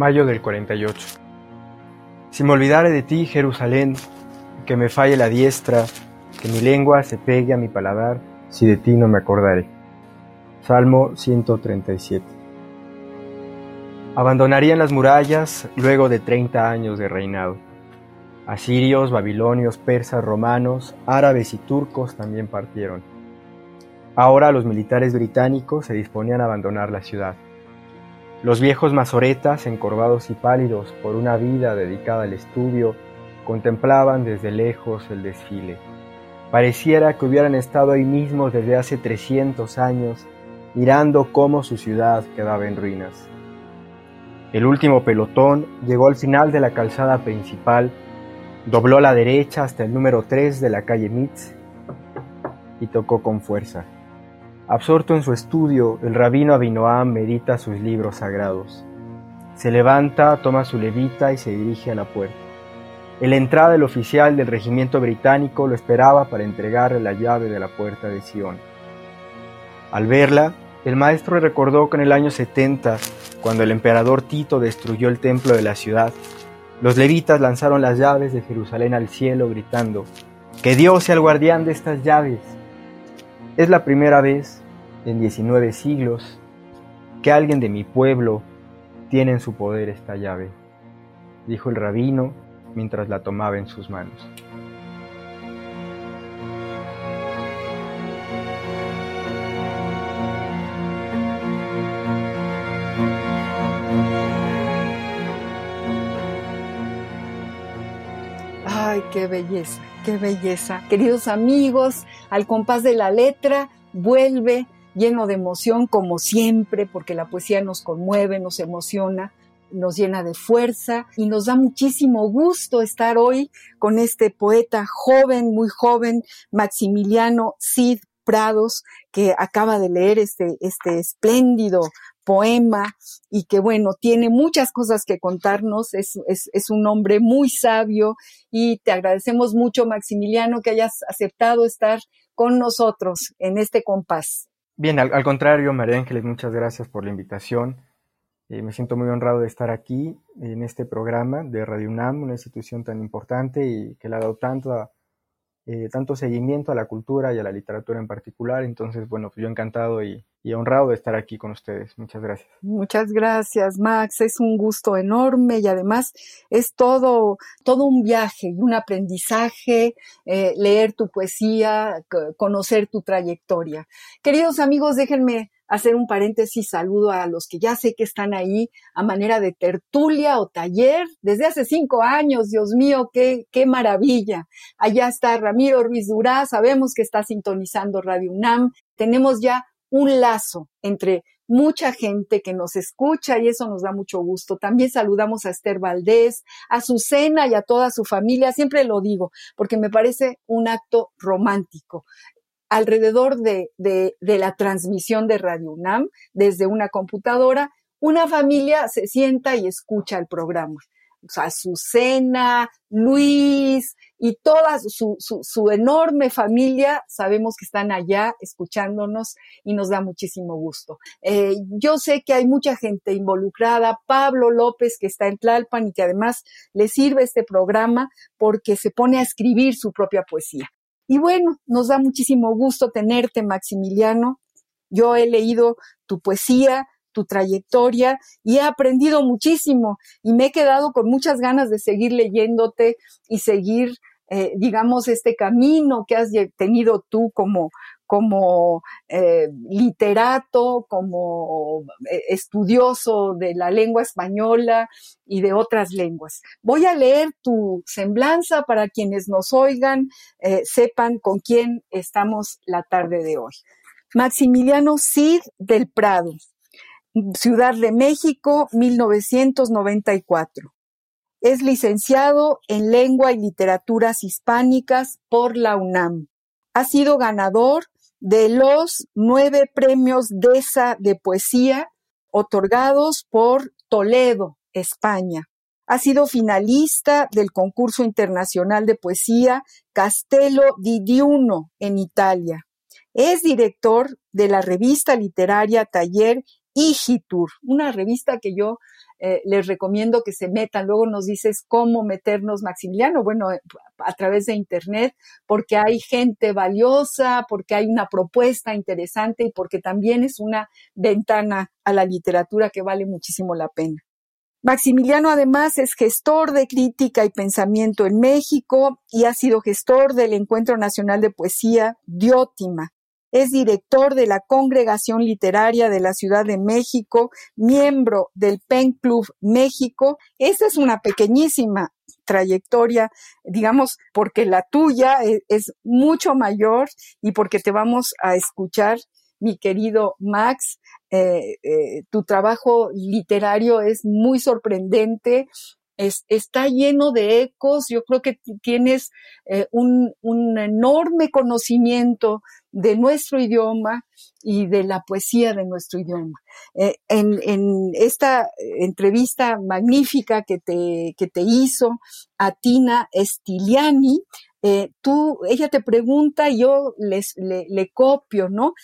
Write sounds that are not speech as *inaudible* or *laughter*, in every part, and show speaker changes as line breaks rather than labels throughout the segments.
Mayo del 48. Si me olvidare de ti, Jerusalén, que me falle la diestra, que mi lengua se pegue a mi paladar, si de ti no me acordaré. Salmo 137. Abandonarían las murallas luego de 30 años de reinado. Asirios, babilonios, persas, romanos, árabes y turcos también partieron. Ahora los militares británicos se disponían a abandonar la ciudad. Los viejos mazoretas, encorvados y pálidos por una vida dedicada al estudio, contemplaban desde lejos el desfile. Pareciera que hubieran estado ahí mismos desde hace 300 años, mirando cómo su ciudad quedaba en ruinas. El último pelotón llegó al final de la calzada principal, dobló a la derecha hasta el número 3 de la calle Mitz y tocó con fuerza. Absorto en su estudio, el rabino Abinoam medita sus libros sagrados. Se levanta, toma su levita y se dirige a la puerta. En la entrada el oficial del regimiento británico lo esperaba para entregarle la llave de la puerta de Sion. Al verla, el maestro recordó que en el año 70, cuando el emperador Tito destruyó el templo de la ciudad, los levitas lanzaron las llaves de Jerusalén al cielo gritando, Que Dios sea el guardián de estas llaves. Es la primera vez en 19 siglos que alguien de mi pueblo tiene en su poder esta llave, dijo el rabino mientras la tomaba en sus manos.
Qué belleza, qué belleza. Queridos amigos, al compás de la letra, vuelve lleno de emoción como siempre, porque la poesía nos conmueve, nos emociona, nos llena de fuerza y nos da muchísimo gusto estar hoy con este poeta joven, muy joven, Maximiliano Cid Prados, que acaba de leer este, este espléndido poema y que bueno, tiene muchas cosas que contarnos, es, es, es, un hombre muy sabio y te agradecemos mucho, Maximiliano, que hayas aceptado estar con nosotros en este compás.
Bien, al, contrario, María Ángeles, muchas gracias por la invitación. Eh, me siento muy honrado de estar aquí en este programa de Radio UNAM, una institución tan importante y que le ha dado tanto, eh, tanto seguimiento a la cultura y a la literatura en particular. Entonces, bueno, pues yo encantado y, honrado de estar aquí con ustedes. Muchas gracias.
Muchas gracias, Max. Es un gusto enorme y además es todo, todo un viaje y un aprendizaje, eh, leer tu poesía, conocer tu trayectoria. Queridos amigos, déjenme hacer un paréntesis, saludo a los que ya sé que están ahí a manera de tertulia o taller desde hace cinco años, Dios mío, qué, qué maravilla. Allá está Ramiro Ruiz Durá, sabemos que está sintonizando Radio UNAM, tenemos ya un lazo entre mucha gente que nos escucha y eso nos da mucho gusto. También saludamos a Esther Valdés, a Susana y a toda su familia. Siempre lo digo porque me parece un acto romántico alrededor de, de, de, la transmisión de Radio UNAM desde una computadora, una familia se sienta y escucha el programa. O sea, Azucena, Luis y toda su, su, su, enorme familia, sabemos que están allá escuchándonos y nos da muchísimo gusto. Eh, yo sé que hay mucha gente involucrada, Pablo López que está en Tlalpan y que además le sirve este programa porque se pone a escribir su propia poesía. Y bueno, nos da muchísimo gusto tenerte, Maximiliano. Yo he leído tu poesía, tu trayectoria y he aprendido muchísimo y me he quedado con muchas ganas de seguir leyéndote y seguir, eh, digamos, este camino que has tenido tú como, como eh, literato, como eh, estudioso de la lengua española y de otras lenguas. Voy a leer tu semblanza para quienes nos oigan, eh, sepan con quién estamos la tarde de hoy. Maximiliano Cid del Prado, Ciudad de México, 1994. Es licenciado en Lengua y Literaturas Hispánicas por la UNAM. Ha sido ganador de los nueve premios DESA de poesía otorgados por Toledo, España. Ha sido finalista del concurso internacional de poesía Castello di Diuno en Italia. Es director de la revista literaria Taller Igitur, una revista que yo eh, les recomiendo que se metan. Luego nos dices cómo meternos, Maximiliano. Bueno, eh, a través de Internet, porque hay gente valiosa, porque hay una propuesta interesante y porque también es una ventana a la literatura que vale muchísimo la pena. Maximiliano además es gestor de crítica y pensamiento en México y ha sido gestor del Encuentro Nacional de Poesía Diótima, es director de la Congregación Literaria de la Ciudad de México, miembro del PEN Club México. Esta es una pequeñísima trayectoria, digamos, porque la tuya e-, es, mucho mayor y porque te vamos a escuchar, mi querido Max. Eh, eh, tu trabajo literario es muy sorprendente, está lleno de ecos. Yo creo que tienes eh, un, enorme conocimiento de nuestro idioma y de la poesía de nuestro idioma. Eh, en, esta entrevista magnífica que te, que te hizo a Tina Stiliani, eh, tú, ella te pregunta, yo les, le, copio, ¿no?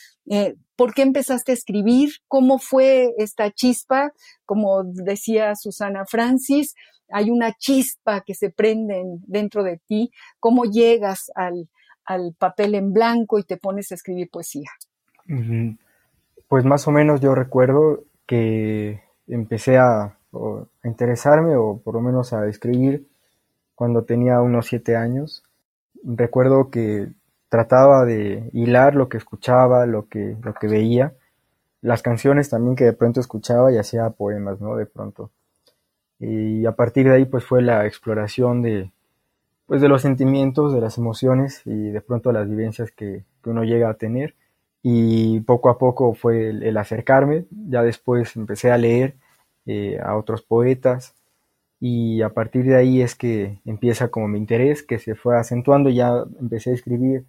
¿Por qué empezaste a escribir? ¿Cómo fue esta chispa? Como decía Susana Francis, hay una chispa que se prende dentro de ti, cómo llegas al, papel en blanco y te pones a escribir poesía.
Pues más o menos yo recuerdo que empecé a, a, interesarme o por lo menos a escribir cuando tenía unos siete años. Recuerdo que trataba de hilar lo que escuchaba, lo que, lo que veía, las canciones también que de pronto escuchaba y hacía poemas, ¿no? De pronto. Y a partir de ahí pues fue la exploración de, pues, de los sentimientos, de las emociones y de pronto las vivencias que, uno llega a tener. Y poco a poco fue el, acercarme, ya después empecé a leer eh, a otros poetas y a partir de ahí es que empieza como mi interés, que se fue acentuando, ya empecé a escribir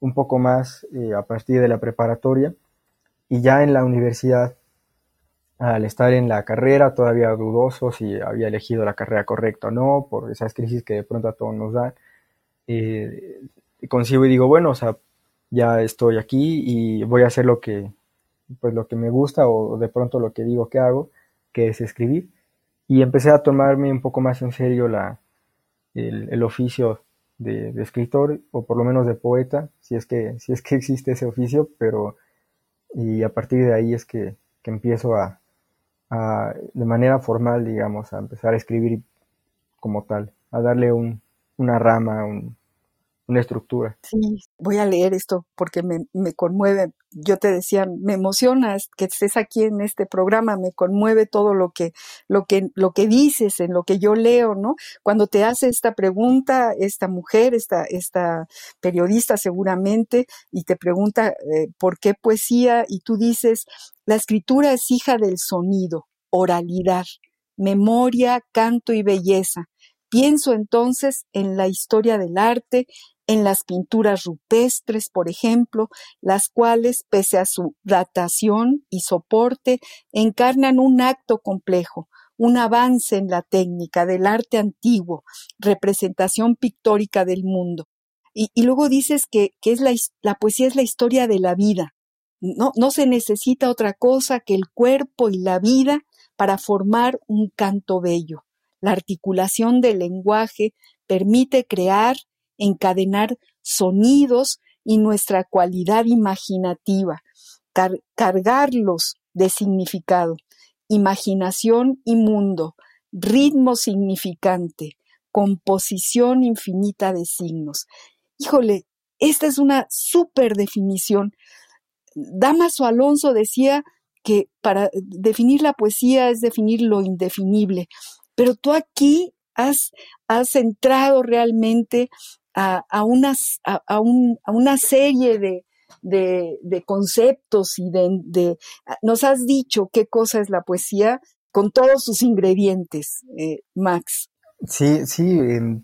un poco más eh, a partir de la preparatoria y ya en la universidad al estar en la carrera todavía dudoso si había elegido la carrera correcta o no, por esas crisis que de pronto a todos nos dan, eh, consigo y digo, bueno, o sea, ya estoy aquí y voy a hacer lo que, pues lo que me gusta o de pronto lo que digo que hago, que es escribir. Y empecé a tomarme un poco más en serio la, el, oficio de, escritor o por lo menos de poeta, si es que, si es que existe ese oficio, pero y a partir de ahí es que empiezo a, de manera formal, digamos, a empezar a escribir como tal, a darle un, una rama, una estructura.
Sí, voy a leer esto porque me, me, conmueve. Yo te decía, me emociona que estés aquí en este programa, me conmueve todo lo que, lo que, lo que dices, en lo que yo leo, ¿no? Cuando te hace esta pregunta, esta mujer, esta, esta periodista seguramente, y te pregunta eh, por qué poesía, y tú dices, la escritura es hija del sonido, oralidad, memoria, canto y belleza. Pienso entonces en la historia del arte, en las pinturas rupestres, por ejemplo, las cuales, pese a su datación y soporte, encarnan un acto complejo, un avance en la técnica del arte antiguo, representación pictórica del mundo. Y, luego dices que, es la, poesía es la historia de la vida, no, no se necesita otra cosa que el cuerpo y la vida para formar un canto bello. La articulación del lenguaje permite crear, encadenar sonidos y nuestra cualidad imaginativa, cargarlos de significado, imaginación y mundo, ritmo significante, composición infinita de signos. Híjole, Esta es una súper definición. Damaso Alonso decía que para definir la poesía es definir lo indefinible, pero tú aquí has, has entrado realmente a, a, a, una serie de, de, conceptos y de, Nos has dicho qué cosa es la poesía con todos sus ingredientes, eh, Max.
Sí, sí. Eh,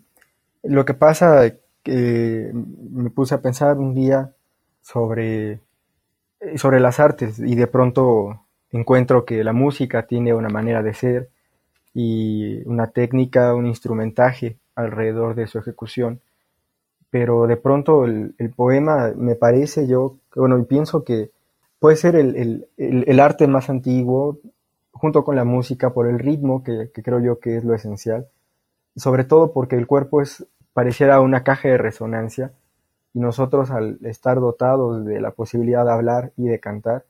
lo que pasa, que me puse a pensar un día sobre, eh, sobre las artes y de pronto encuentro que la música tiene una manera de ser y una técnica, un instrumentaje alrededor de su ejecución. Pero de pronto el, poema me parece yo, bueno, y pienso que puede ser el, el, arte más antiguo junto con la música por el ritmo que, que creo yo que es lo esencial, sobre todo porque el cuerpo es pareciera una caja de resonancia y nosotros al estar dotados de la posibilidad de hablar y de cantar,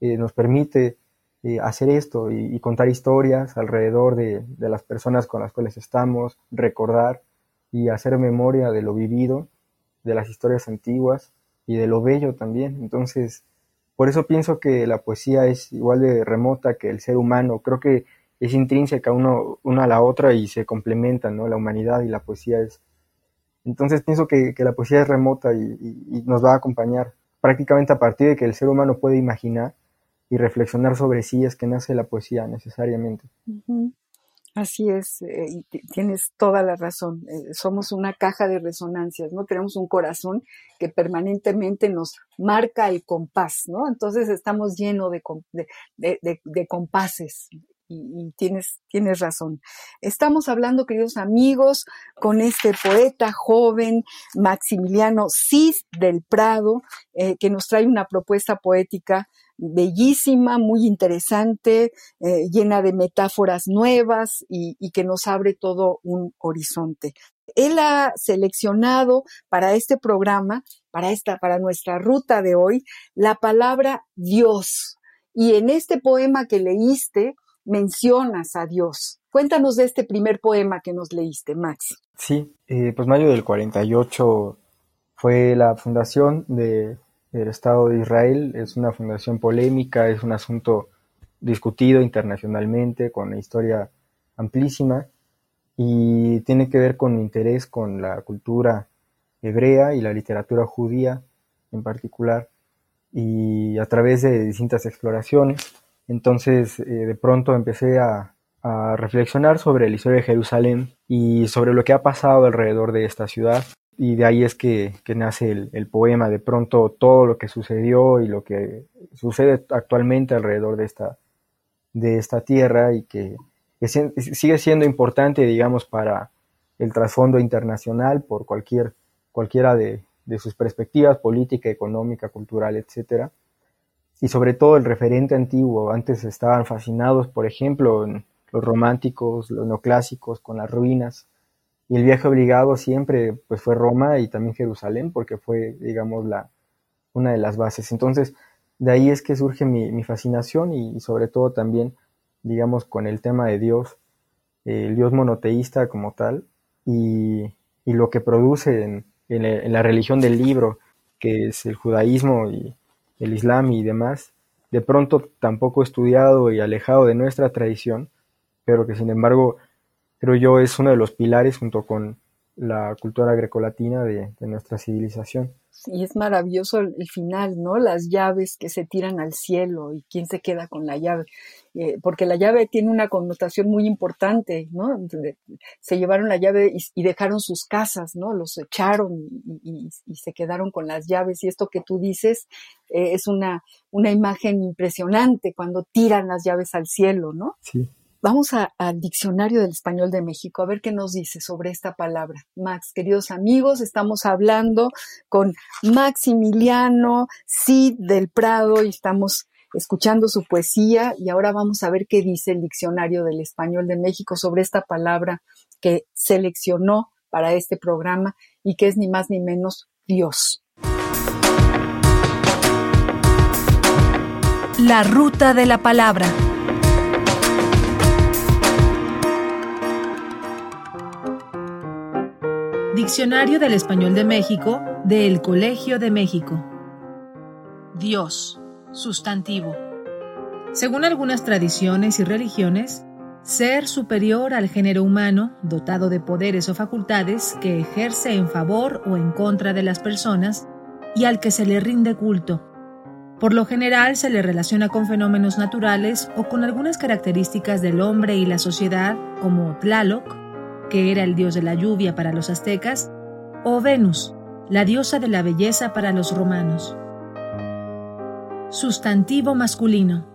eh, nos permite eh, hacer esto y, contar historias alrededor de, las personas con las cuales estamos, recordar y hacer memoria de lo vivido, de las historias antiguas y de lo bello también. Entonces, por eso pienso que la poesía es igual de remota que el ser humano. Creo que es intrínseca uno, una a la otra y se complementan, ¿no? La humanidad y la poesía es. Entonces pienso que, la poesía es remota y, nos va a acompañar prácticamente a partir de que el ser humano puede imaginar y reflexionar sobre sí es que nace la poesía necesariamente.
Así es, eh, y tienes toda la razón. Eh, somos una caja de resonancias, ¿no? Tenemos un corazón que permanentemente nos marca el compás, ¿no? Entonces estamos llenos de, compases y, tienes, tienes razón. Estamos hablando, queridos amigos, con este poeta joven, Maximiliano Cid del Prado, eh, que nos trae una propuesta poética bellísima, muy interesante, eh, llena de metáforas nuevas y, que nos abre todo un horizonte. Él ha seleccionado para este programa, para esta, para nuestra ruta de hoy, la palabra Dios. Y en este poema que leíste, mencionas a Dios. Cuéntanos de este primer poema que nos leíste, Max.
Sí, eh, pues mayo del 48 fue la fundación del Estado de Israel. Es una fundación polémica, es un asunto discutido internacionalmente, con una historia amplísima y tiene que ver con mi interés con la cultura hebrea y la literatura judía en particular y a través de distintas exploraciones entonces, eh, de pronto empecé a, reflexionar sobre la historia de Jerusalén y sobre lo que ha pasado alrededor de esta ciudad. Y de ahí es que, nace el, poema, de pronto todo lo que sucedió y lo que sucede actualmente alrededor de esta, de esta tierra y que, sigue siendo importante, digamos, para el trasfondo internacional por cualquier, cualquiera de, de sus perspectivas, política, económica, cultural, etcétera y sobre todo el referente antiguo. Antes estaban fascinados, por ejemplo, los románticos, los neoclásicos, con las ruinas. Y el viaje obligado siempre pues, fue Roma y también Jerusalén, porque fue, digamos, la, una de las bases. Entonces, de ahí es que surge mi, fascinación y, sobre todo también, digamos, con el tema de Dios, el Dios monoteísta como tal, y, lo que produce en la religión del libro, que es el judaísmo y, el Islam y demás, de pronto tampoco estudiado y alejado de nuestra tradición, pero que sin embargo creo yo es uno de los pilares junto con la cultura grecolatina de, de nuestra civilización.
Y es maravilloso el, final, ¿no? Las llaves que se tiran al cielo y quién se queda con la llave. Eh, porque la llave tiene una connotación muy importante, ¿no? Se llevaron la llave y, dejaron sus casas, ¿no? Los echaron y, se quedaron con las llaves. Y esto que tú dices eh, es una, una imagen impresionante cuando tiran las llaves al cielo, ¿no?
Sí.
Vamos al diccionario del español de México a ver qué nos dice sobre esta palabra. Max, queridos amigos, estamos hablando con Maximiliano Cid del Prado y estamos escuchando su poesía y ahora vamos a ver qué dice el diccionario del español de México sobre esta palabra que seleccionó para este programa y que es ni más ni menos Dios.
La ruta de la palabra. Diccionario del Español de México del Colegio de México. Dios, sustantivo. Según algunas tradiciones y religiones, ser superior al género humano, dotado de poderes o facultades que ejerce en favor o en contra de las personas y al que se le rinde culto. Por lo general se le relaciona con fenómenos naturales o con algunas características del hombre y la sociedad, como Tlaloc, que era el dios de la lluvia para los aztecas, o Venus, la diosa de la belleza para los romanos. Sustantivo masculino.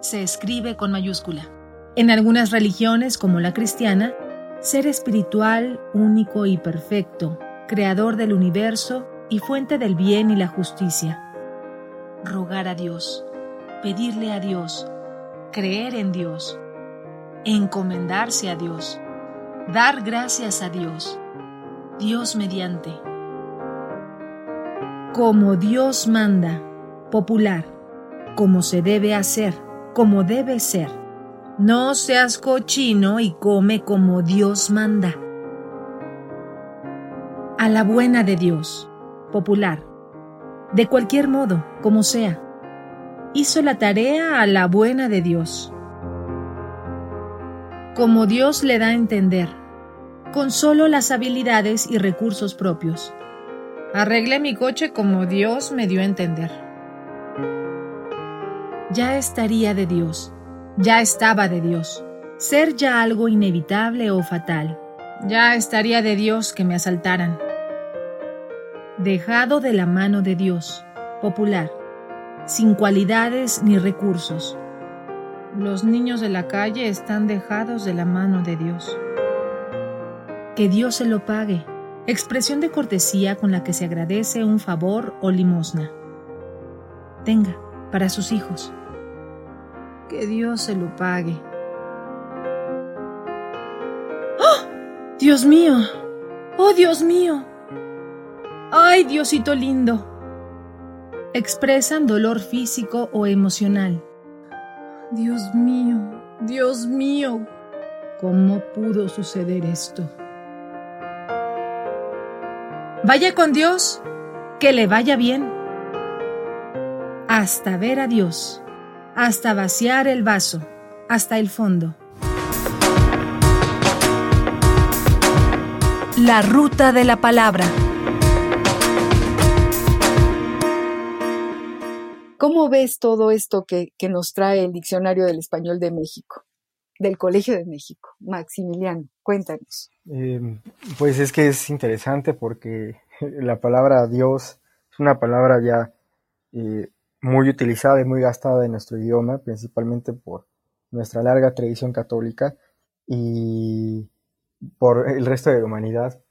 Se escribe con mayúscula. En algunas religiones, como la cristiana, ser espiritual, único y perfecto, creador del universo y fuente del bien y la justicia. Rogar a Dios, pedirle a Dios, creer en Dios, encomendarse a Dios, dar gracias a Dios, Dios mediante. Como Dios manda, popular, como se debe hacer, como debe ser. No seas cochino y come como Dios manda. A la buena de Dios, popular, de cualquier modo, como sea. Hizo la tarea a la buena de Dios como Dios le da a entender, con solo las habilidades y recursos propios. Arreglé mi coche como Dios me dio a entender. Ya estaría de Dios, ya estaba de Dios, ser ya algo inevitable o fatal. Ya estaría de Dios que me asaltaran. Dejado de la mano de Dios, popular, sin cualidades ni recursos los niños de la calle están dejados de la mano de Dios. Que Dios se lo pague. Expresión de cortesía con la que se agradece un favor o limosna. Tenga, para sus hijos. Que Dios se lo pague. ¡Oh! Dios mío. Oh, Dios mío. Ay, Diosito lindo. Expresan dolor físico o emocional Dios mío, Dios mío, ¿cómo pudo suceder esto? Vaya con Dios, que le vaya bien. Hasta ver a Dios, hasta vaciar el vaso, hasta el fondo.
La ruta de la palabra.
¿Cómo ves todo esto que, nos trae el Diccionario del Español de México, del Colegio de México? Maximiliano, cuéntanos.
Em, pues es que es interesante porque la palabra Dios es una palabra ya eh, muy utilizada y muy gastada en nuestro idioma, principalmente por nuestra larga tradición católica y por el resto de la humanidad.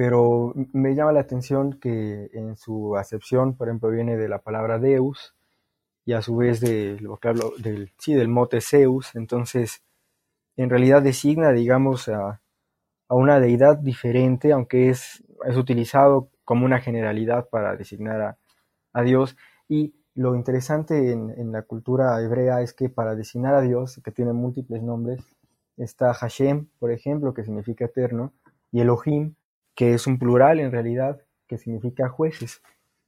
Pero me llama la atención que en su acepción, por ejemplo, viene de la palabra Deus y a su vez del vocablo del, sí, del mote Zeus. Entonces, en realidad designa, digamos, a, una deidad diferente, aunque es, es utilizado como una generalidad para designar a, Dios. Y lo interesante en, en, la cultura hebrea es que para designar a Dios, que tiene múltiples nombres, está Hashem, por ejemplo, que significa eterno, y Elohim, que es un plural en realidad, que significa jueces.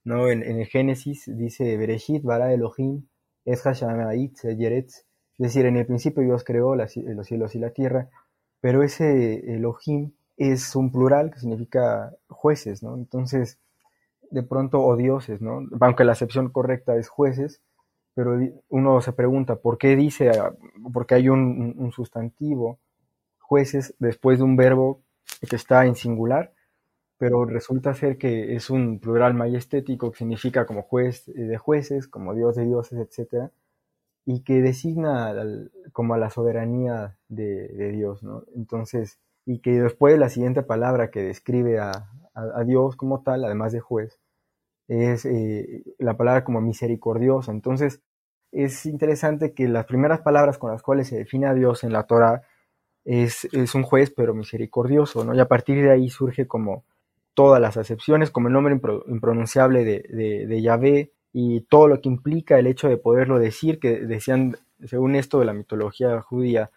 ¿no? En, el Génesis dice Bereshit bara Elohim es es decir, en el principio Dios creó los cielos y la tierra, pero ese Elohim es un plural que significa jueces, ¿no? Entonces, de pronto, o dioses, ¿no? Aunque la acepción correcta es jueces, pero uno se pregunta, ¿por qué dice, porque hay un sustantivo, jueces, después de un verbo que está en singular? Pero resulta ser que es un plural majestético que significa como juez de jueces, como dios de dioses, etc. Y que designa como a la soberanía de, Dios, ¿no? Entonces, y que después la siguiente palabra que describe a, Dios como tal, además de juez, es eh, la palabra como misericordioso. Entonces, es interesante que las primeras palabras con las cuales se define a Dios en la Torah es, es un juez, pero misericordioso, ¿no? Y a partir de ahí surge como todas las acepciones, como el nombre impronunciable de, de, Yahvé y todo lo que implica el hecho de poderlo decir, que decían, según esto de la mitología judía,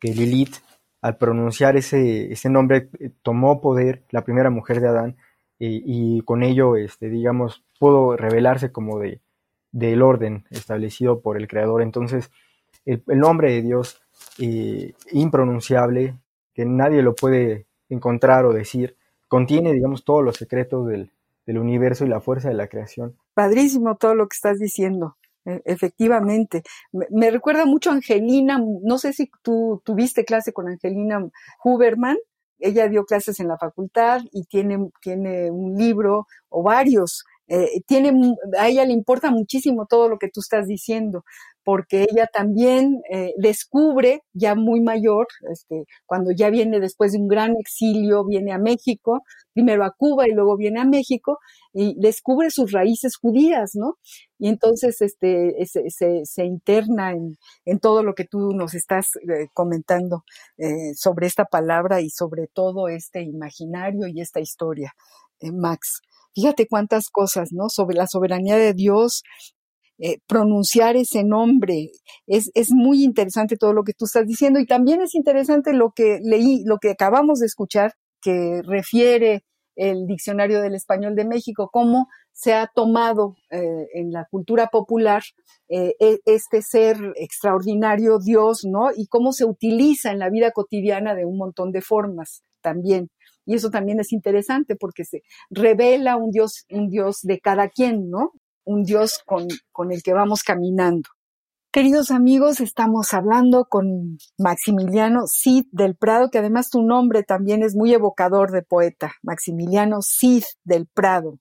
que Lilith al pronunciar ese, ese nombre eh, tomó poder la primera mujer de Adán y con ello, este, digamos, pudo revelarse como de, del orden establecido por el Creador. Entonces, el, nombre de Dios eh, impronunciable, que nadie lo puede encontrar o decir, contiene, digamos, todos los secretos del, del universo y la fuerza de la creación.
Padrísimo todo lo que estás diciendo. E, efectivamente. Me, recuerda mucho a Angelina, no sé si tú tuviste clase con Angelina Huberman, ella dio clases en la facultad y tiene, tiene un libro o varios. Eh, tiene, a ella le importa muchísimo todo lo que tú estás diciendo porque ella también eh, descubre, ya muy mayor, este, cuando ya viene después de un gran exilio, viene a México, primero a Cuba y luego viene a México, y descubre sus raíces judías, ¿no? Y entonces este, se, se, interna en, en, todo lo que tú nos estás eh, comentando eh, sobre esta palabra y sobre todo este imaginario y esta historia, Max. Fíjate cuántas cosas, ¿no? Sobre la soberanía de Dios, eh, pronunciar ese nombre. Es, es, muy interesante todo lo que tú estás diciendo y también es interesante lo que leí, lo que acabamos de escuchar, que refiere el Diccionario del Español de México, cómo se ha tomado eh, en la cultura popular eh, e, este ser extraordinario Dios, ¿no? Y cómo se utiliza en la vida cotidiana de un montón de formas también. Y eso también es interesante porque se revela un Dios, un Dios de cada quien, ¿no? un Dios con, con el que vamos caminando. Queridos amigos, estamos hablando con Maximiliano Cid del Prado, que además tu nombre también es muy evocador de poeta, Maximiliano Cid del Prado.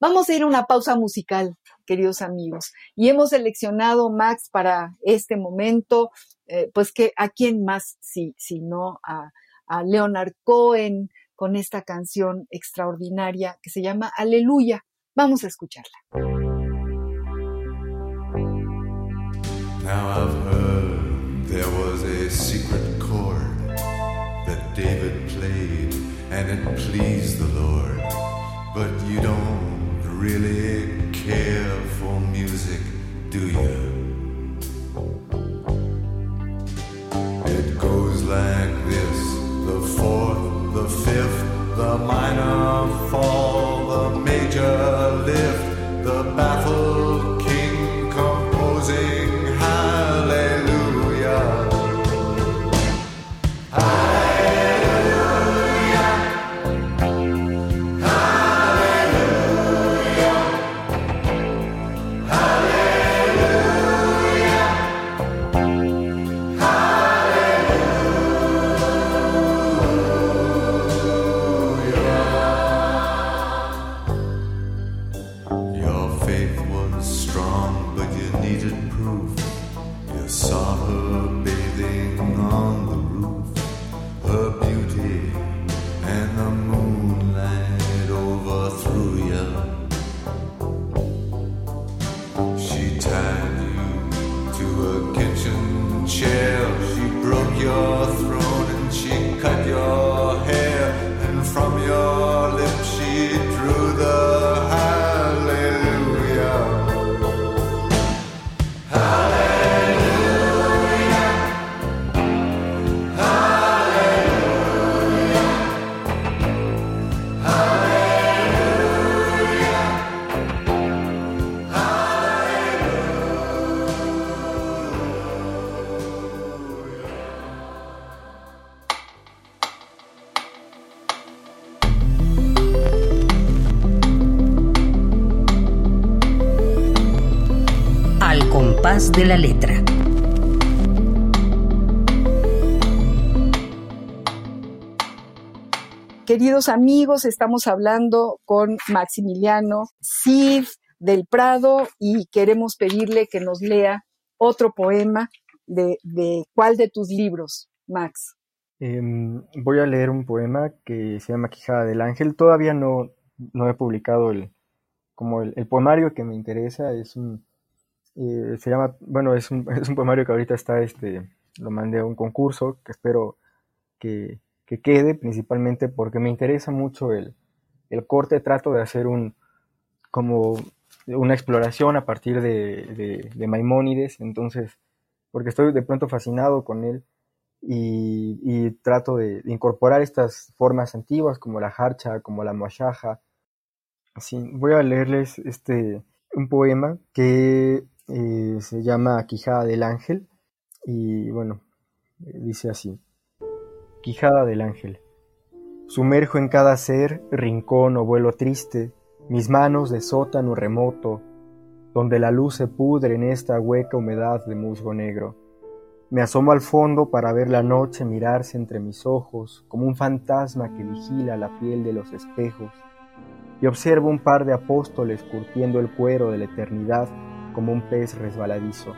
Vamos a ir a una pausa musical, queridos amigos, y hemos seleccionado, Max, para este momento, eh, pues que a quién más, si, si no a, a Leonard Cohen, con esta canción extraordinaria que se llama Aleluya. Vamos a escucharla. Now I've heard there was a secret chord that David played and it pleased the Lord. But you don't really care for music, do you? It goes like a minor fall.
De la letra.
Queridos amigos, estamos hablando con Maximiliano Cid del Prado y queremos pedirle que nos lea otro poema de, cuál de tus libros, Max.
Em, voy a leer un poema que se llama Quijada del Ángel. Todavía no, no he publicado el, como el, poemario que me interesa. Es un, eh, se llama, bueno, es un, *laughs* es un poemario que ahorita está, este, lo mandé a un concurso que espero que, que quede, principalmente porque me interesa mucho el, el corte, trato de hacer un, como una exploración a partir de, de, Maimónides, entonces, porque estoy de pronto fascinado con él y, trato de, incorporar estas formas antiguas como la harcha, como la mashaja. Así, voy a leerles este, un poema que eh, se llama Quijada del Ángel y bueno, dice así. Quijada del Ángel. Sumerjo en cada ser, rincón o vuelo triste, mis manos de sótano remoto, donde la luz se pudre en esta hueca humedad de musgo negro. Me asomo al fondo para ver la noche mirarse entre mis ojos como un fantasma que vigila la piel de los espejos, y observo un par de apóstoles curtiendo el cuero de la eternidad como un pez resbaladizo.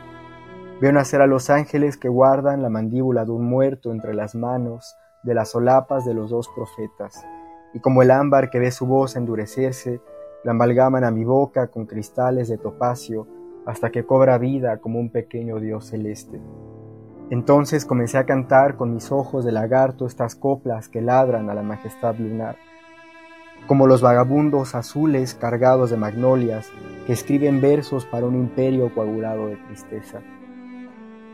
Veo nacer a los ángeles que guardan la mandíbula de un muerto entre las manos de las solapas de los dos profetas, y como el ámbar que ve su voz endurecerse, la amalgaman a mi boca con cristales de topacio hasta que cobra vida como un pequeño dios celeste. Entonces comencé a cantar con mis ojos de lagarto estas coplas que ladran a la majestad lunar, como los vagabundos azules cargados de magnolias que escriben versos para un imperio coagulado de tristeza.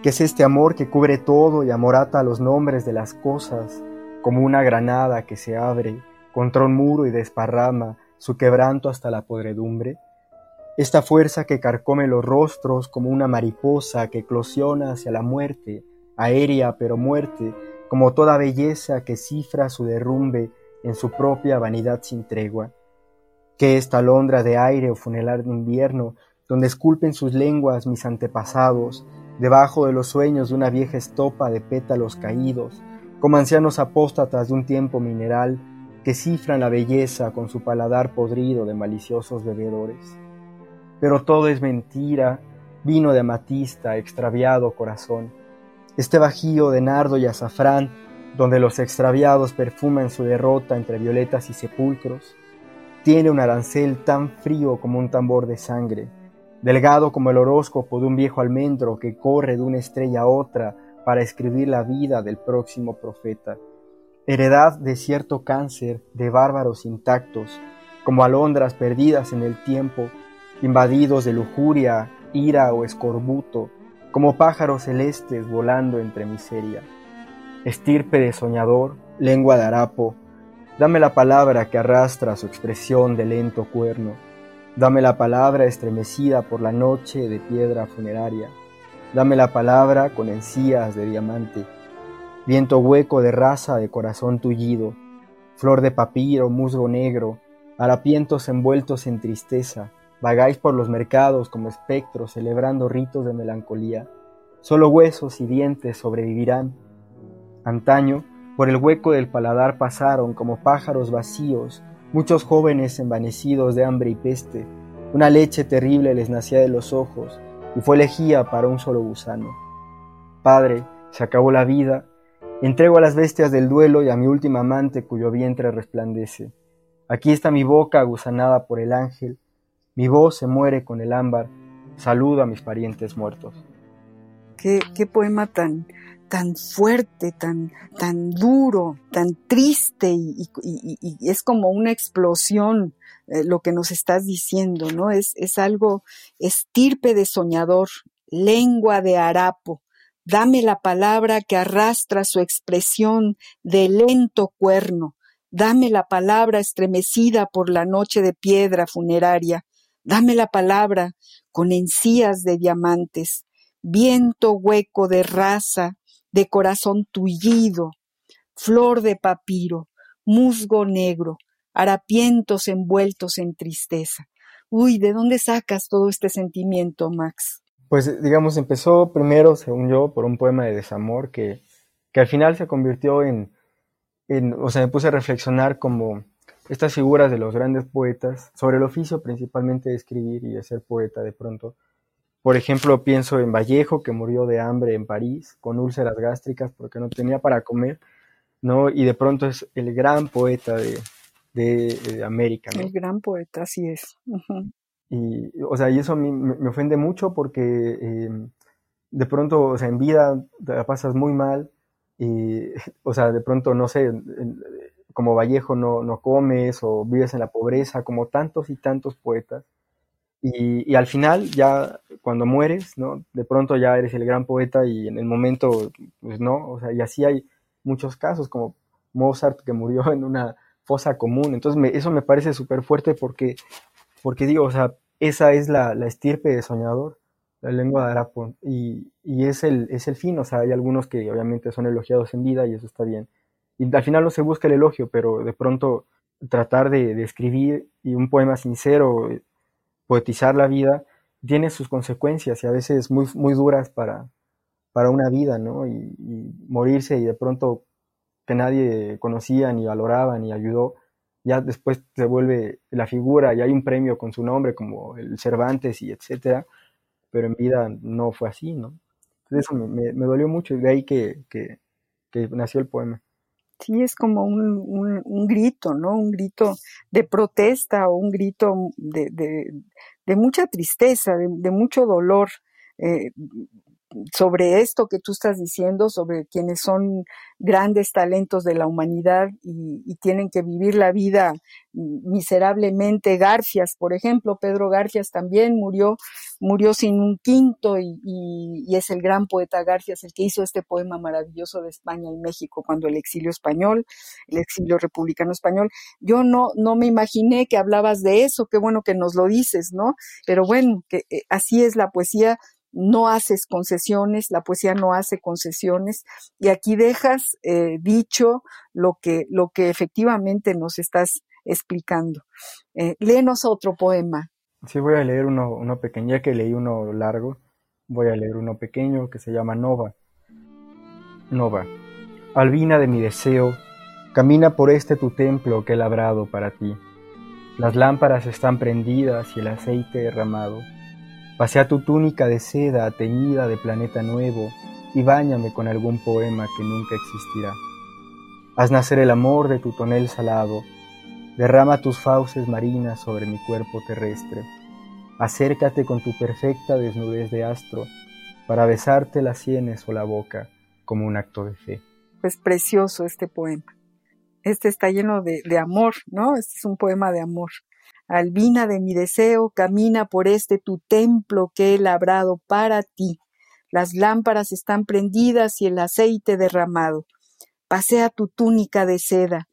¿Qué es este amor que cubre todo y amorata los nombres de las cosas, como una granada que se abre contra un muro y desparrama su quebranto hasta la podredumbre? Esta fuerza que carcome los rostros como una mariposa que eclosiona hacia la muerte, aérea pero muerte, como toda belleza que cifra su derrumbe en su propia vanidad sin tregua. Que esta alondra de aire o funelar de invierno, donde esculpen sus lenguas mis antepasados, debajo de los sueños de una vieja estopa de pétalos caídos, como ancianos apóstatas de un tiempo mineral que cifran la belleza con su paladar podrido de maliciosos bebedores. Pero todo es mentira, vino de amatista, extraviado corazón. Este bajío de nardo y azafrán, donde los extraviados perfuman su derrota entre violetas y sepulcros, tiene un arancel tan frío como un tambor de sangre, delgado como el horóscopo de un viejo almendro que corre de una estrella a otra para escribir la vida del próximo profeta, heredad de cierto cáncer de bárbaros intactos, como alondras perdidas en el tiempo invadidos de lujuria, ira o escorbuto, como pájaros celestes volando entre miseria. Estirpe de soñador, lengua de harapo, dame la palabra que arrastra su expresión de lento cuerno, dame la palabra estremecida por la noche de piedra funeraria, dame la palabra con encías de diamante, viento hueco de raza de corazón tullido, flor de papiro, musgo negro, harapientos envueltos en tristeza, Vagáis por los mercados como espectros celebrando ritos de melancolía. Solo huesos y dientes sobrevivirán. Antaño, por el hueco del paladar pasaron como pájaros vacíos muchos jóvenes envanecidos de hambre y peste. Una leche terrible les nacía de los ojos y fue elegía para un solo gusano. Padre, se acabó la vida, entrego a las bestias del duelo y a mi última amante cuyo vientre resplandece. Aquí está mi boca gusanada por el ángel, mi voz se muere con el ámbar, saludo a mis parientes muertos.
Qué, poema tan, tan fuerte, tan, tan duro, tan triste y, es como una explosión eh, lo que nos estás diciendo, ¿no? Es, es algo estirpe de soñador, lengua de harapo. Dame la palabra que arrastra su expresión de lento cuerno. Dame la palabra estremecida por la noche de piedra funeraria. Dame la palabra con encías de diamantes, viento hueco de raza, de corazón tullido, flor de papiro, musgo negro, harapientos envueltos en tristeza. Uy, ¿de dónde sacas todo este sentimiento, Max?
Pues digamos, empezó primero, según yo, por un poema de desamor que, que al final se convirtió en, en, o sea, me puse a reflexionar como estas figuras de los grandes poetas sobre el oficio principalmente de escribir y de ser poeta de pronto. Por ejemplo, pienso en Vallejo, que murió de hambre en París, con úlceras gástricas porque no tenía para comer, ¿no? Y de pronto es el gran poeta de, de, América,
El gran poeta, así es.
Y, o sea, y eso a mí me, ofende mucho porque em, de pronto, o sea, en vida te la pasas muy mal y, *laughs* o sea, de pronto, no sé, como Vallejo no, no comes o vives en la pobreza, como tantos y tantos poetas. Y, al final, ya cuando mueres, ¿no? De pronto ya eres el gran poeta y en el momento, pues no, o sea, y así hay muchos casos, como Mozart que murió en una fosa común. Entonces, eso me parece súper fuerte porque, porque digo, o sea, esa es la, la estirpe de soñador, la lengua de Arapón, y, y, es, el, es el fin, o sea, hay algunos que obviamente son elogiados en vida y eso está bien. Y al final no se busca el elogio, pero de pronto tratar de, de escribir y un poema sincero, poetizar la vida, tiene sus consecuencias y a veces muy, muy duras para, para una vida, ¿no? Y, morirse y de pronto que nadie conocía ni valoraba ni ayudó, ya después se vuelve la figura y hay un premio con su nombre como el Cervantes y etcétera, pero en vida no fue así, ¿no? Entonces eso me, me, dolió mucho y de ahí que, que, que, nació el poema.
Sí, es como un, un, un, grito, ¿no? Un grito de protesta o un grito de, de, de mucha tristeza, de, mucho dolor. Eh, sobre esto que tú estás diciendo, sobre quienes son grandes talentos de la humanidad y, tienen que vivir la vida miserablemente. Garfias, por ejemplo, Pedro Garfias también murió, murió sin un quinto y, y, y, es el gran poeta Garfias el que hizo este poema maravilloso de España y México cuando el exilio español, el exilio republicano español. Yo no, no me imaginé que hablabas de eso, qué bueno que nos lo dices, ¿no? Pero bueno, que eh, así es la poesía no haces concesiones, la poesía no hace concesiones, y aquí dejas eh, dicho lo que, lo que efectivamente nos estás explicando. Eh, léenos otro poema.
Sí, voy a leer uno, uno pequeño, ya que leí uno largo, voy a leer uno pequeño que se llama Nova. Nova. Albina de mi deseo, camina por este tu templo que he labrado para ti. Las lámparas están prendidas y el aceite derramado Pasea tu túnica de seda teñida de planeta nuevo y báñame con algún poema que nunca existirá. Haz nacer el amor de tu tonel salado, derrama tus fauces marinas sobre mi cuerpo terrestre. Acércate con tu perfecta desnudez de astro para besarte las sienes o la boca como un acto de fe.
Pues precioso este poema. Este está lleno de, amor, ¿no? Este es un poema de amor. Albina de mi deseo, camina por este tu templo que he labrado para ti. Las lámparas están prendidas y el aceite derramado. Pasea tu túnica de seda,